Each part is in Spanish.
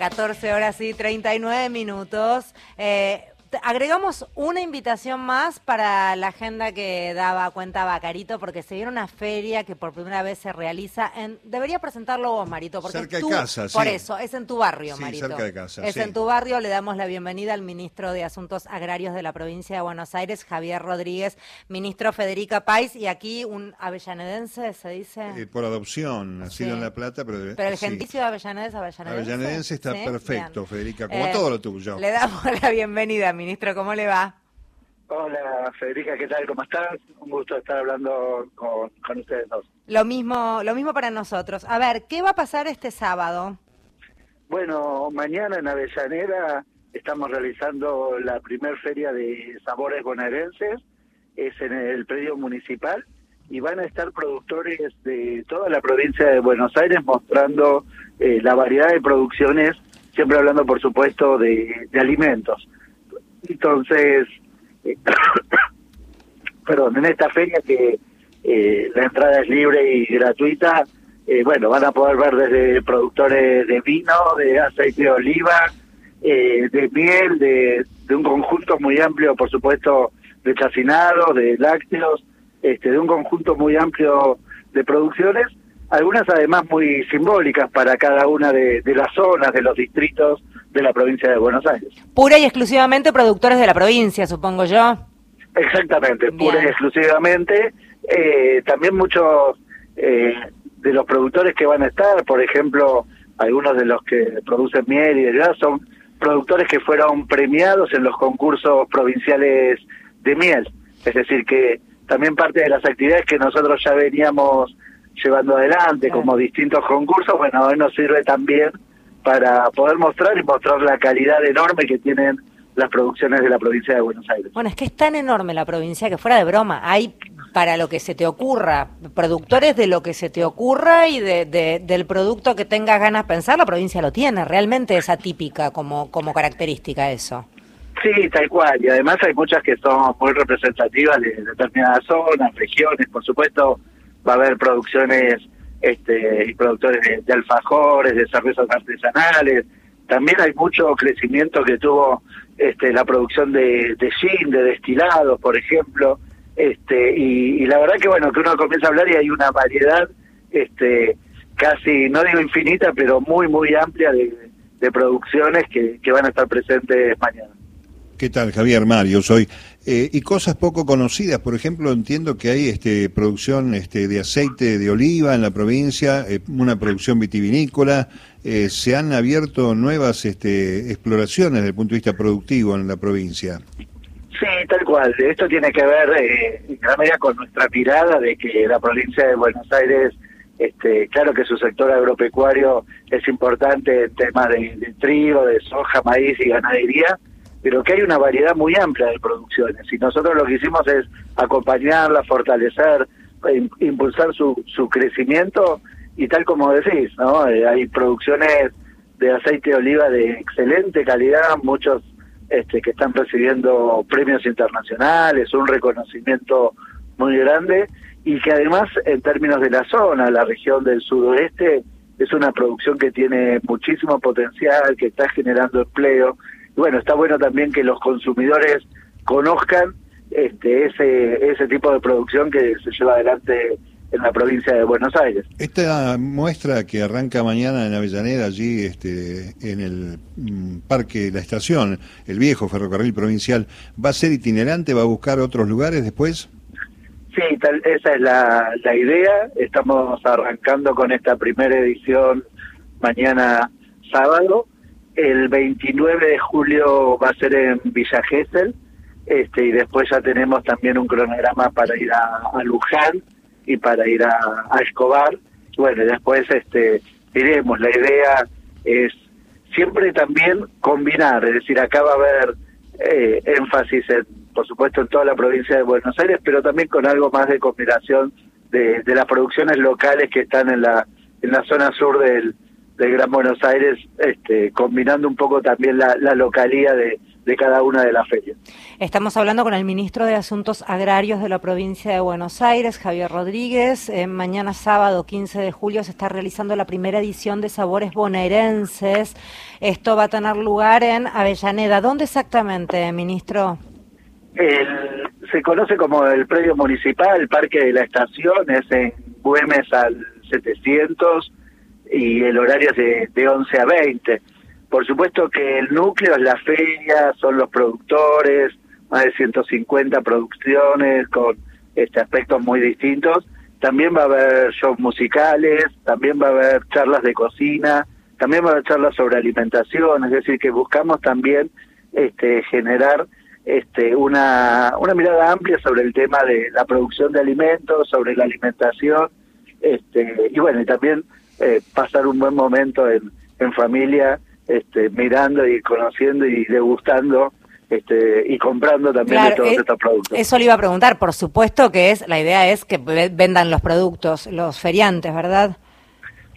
14 horas y 39 minutos. Eh, agregamos una invitación más para la agenda que daba cuenta Bacarito, porque se viene una feria que por primera vez se realiza en. Debería presentarlo vos, Marito, porque cerca tú, de casa, Por sí. eso, es en tu barrio, Sí, Marito. cerca de casa, Es sí. en tu barrio. Le damos la bienvenida al ministro de Asuntos Agrarios de la provincia de Buenos Aires, Javier Rodríguez, ministro Federica Pais, y aquí un avellanedense, se dice. Eh, por adopción, nacido en La Plata, pero... Pero el gentilicio de Avellaneda es avellanedense. Avellanedense está perfecto, Bien. Federica, como Eh, todo lo tuyo. Le damos la bienvenida, ministro. ¿Cómo le va? Hola Federica, ¿qué tal? ¿Cómo estás? Un gusto estar hablando con, con ustedes dos. Lo mismo, lo mismo para nosotros. A ver, ¿qué va a pasar este sábado? Bueno, mañana en Avellaneda estamos realizando la primer feria de sabores bonaerenses, es en el predio municipal y van a estar productores de toda la provincia de Buenos Aires mostrando eh, la variedad de producciones, siempre hablando por supuesto de, de alimentos. Entonces, eh, perdón, en esta feria que eh, la entrada es libre y gratuita, eh, bueno, van a poder ver desde productores de vino, de aceite de oliva, eh, de miel, de, de un conjunto muy amplio, por supuesto, de chacinados, de lácteos, este, de un conjunto muy amplio de producciones, algunas además muy simbólicas para cada una de, de las zonas, de los distritos de la provincia de Buenos Aires. Pura y exclusivamente productores de la provincia, supongo yo. Exactamente, Bien. pura y exclusivamente. Eh, también muchos eh, de los productores que van a estar, por ejemplo, algunos de los que producen miel y demás, son productores que fueron premiados en los concursos provinciales de miel. Es decir, que también parte de las actividades que nosotros ya veníamos llevando adelante, Claro. como distintos concursos, bueno, hoy nos sirve también para poder mostrar y mostrar la calidad enorme que tienen las producciones de la provincia de Buenos Aires. Bueno, es que es tan enorme la provincia que fuera de broma. Hay para lo que se te ocurra, productores de lo que se te ocurra y de, de- del producto que tengas ganas de pensar, la provincia lo tiene. Realmente es atípica como, como característica eso. Sí, tal cual. Y además hay muchas que son muy representativas de determinadas zonas, regiones. Por supuesto, va a haber producciones este, y productores de, alfajores, de cervezas artesanales. También hay mucho crecimiento que tuvo este, la producción de, de gin, de destilados, por ejemplo. Este, y, y la verdad que bueno, que uno comienza a hablar y hay una variedad este, casi, no digo infinita, pero muy, muy amplia de, de producciones que, que van a estar presentes mañana. ¿Qué tal, Javier Mario? Soy. Eh, y cosas poco conocidas, por ejemplo, entiendo que hay este, producción este, de aceite de oliva en la provincia, eh, una producción vitivinícola. eh, se han abierto nuevas este, exploraciones desde el punto de vista productivo en la provincia. Sí, tal cual. Esto tiene que ver en gran medida con nuestra mirada de que la provincia de Buenos Aires, este, claro que su sector agropecuario es importante en temas de trigo, de soja, maíz y ganadería, pero que hay una variedad muy amplia de producciones. Y nosotros lo que hicimos es acompañarla, fortalecer, im- impulsar su, su crecimiento y tal como decís, ¿no? Eh, hay producciones de aceite de oliva de excelente calidad, muchos este, que están recibiendo premios internacionales, un reconocimiento muy grande y que además en términos de la zona, la región del sudoeste, es una producción que tiene muchísimo potencial, que está generando empleo. Y bueno, está bueno también que los consumidores conozcan este, ese, ese tipo de producción que se lleva adelante en la provincia de Buenos Aires. Esta muestra que arranca mañana en Avellaneda, allí este, en el mm, parque La Estación, el viejo ferrocarril provincial, ¿va a ser itinerante? ¿Va a buscar otros lugares después? Sí, tal, esa es la, la idea. Estamos arrancando con esta primera edición mañana sábado. El 29 de julio va a ser en Villa Gesell. Este, y después ya tenemos también un cronograma para ir a, Luján y para ir a, Escobar. Bueno, después este, iremos. La idea es siempre también combinar, es decir, acá va a haber eh, énfasis, en, por supuesto, en toda la provincia de Buenos Aires, pero también con algo más de combinación de, de las producciones locales que están en la, en la zona sur del, del Gran Buenos Aires, este, combinando un poco también la, la localía de, de cada una de las ferias. Estamos hablando con el ministro de Asuntos Agrarios de la provincia de Buenos Aires, Javier Rodríguez. Eh, mañana sábado 15 de julio se está realizando la primera edición de Sabores Bonaerenses. Esto va a tener lugar en Avellaneda. ¿Dónde exactamente, ministro? se conoce como el predio municipal, el Parque de la Estación, es en Güemes al 700 y el horario es de, de 11 a 20. Por supuesto que el núcleo es la feria, son los productores, más de 150 producciones con este aspectos muy distintos. También va a haber shows musicales, también va a haber charlas de cocina, también va a haber charlas sobre alimentación, es decir, que buscamos también este, generar este, una, una mirada amplia sobre el tema de la producción de alimentos, sobre la alimentación, este, y bueno, y también eh, pasar un buen momento en, en familia este, mirando y conociendo y degustando este, y comprando también todos eh, estos productos. Eso le iba a preguntar, por supuesto que es, la idea es que vendan los productos, los feriantes, ¿verdad?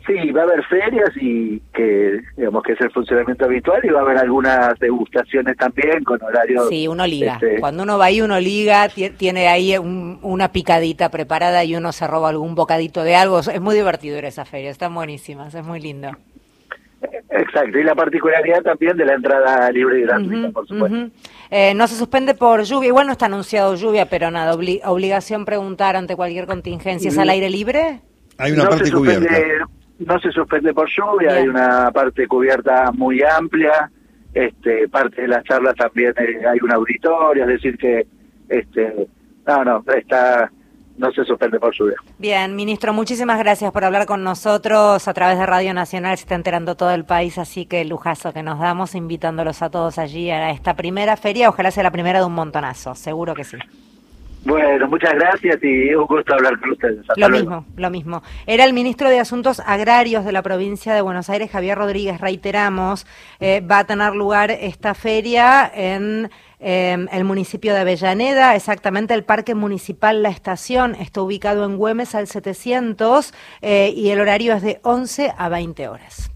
Sí, va a haber ferias y que digamos que es el funcionamiento habitual y va a haber algunas degustaciones también con horarios. Sí, uno liga. Este, Cuando uno va ahí, uno liga, tiene ahí una picadita preparada y uno se roba algún bocadito de algo. Es muy divertido ir a esa feria, están buenísimas, es muy lindo. Exacto, y la particularidad también de la entrada libre y gratuita, por supuesto. Eh, no se suspende por lluvia, igual no está anunciado lluvia, pero nada, obligación preguntar ante cualquier contingencia. ¿Es al aire libre? Hay una parte cubierta. No se suspende por lluvia, hay una parte cubierta muy amplia, este, parte de las charlas también eh, hay un auditorio, es decir que, este, no, no, está no se suspende por lluvia. Bien, ministro, muchísimas gracias por hablar con nosotros a través de Radio Nacional. Se está enterando todo el país, así que lujazo que nos damos invitándolos a todos allí a esta primera feria. Ojalá sea la primera de un montonazo, seguro que sí. Bueno, muchas gracias y un gusto hablar con ustedes. lo mismo, lo mismo. Era el ministro de Asuntos Agrarios de la provincia de Buenos Aires, Javier Rodríguez, reiteramos, eh, va a tener lugar esta feria en eh, el municipio de Avellaneda, exactamente el Parque Municipal La Estación, está ubicado en Güemes al 700 eh, y el horario es de 11 a 20 horas.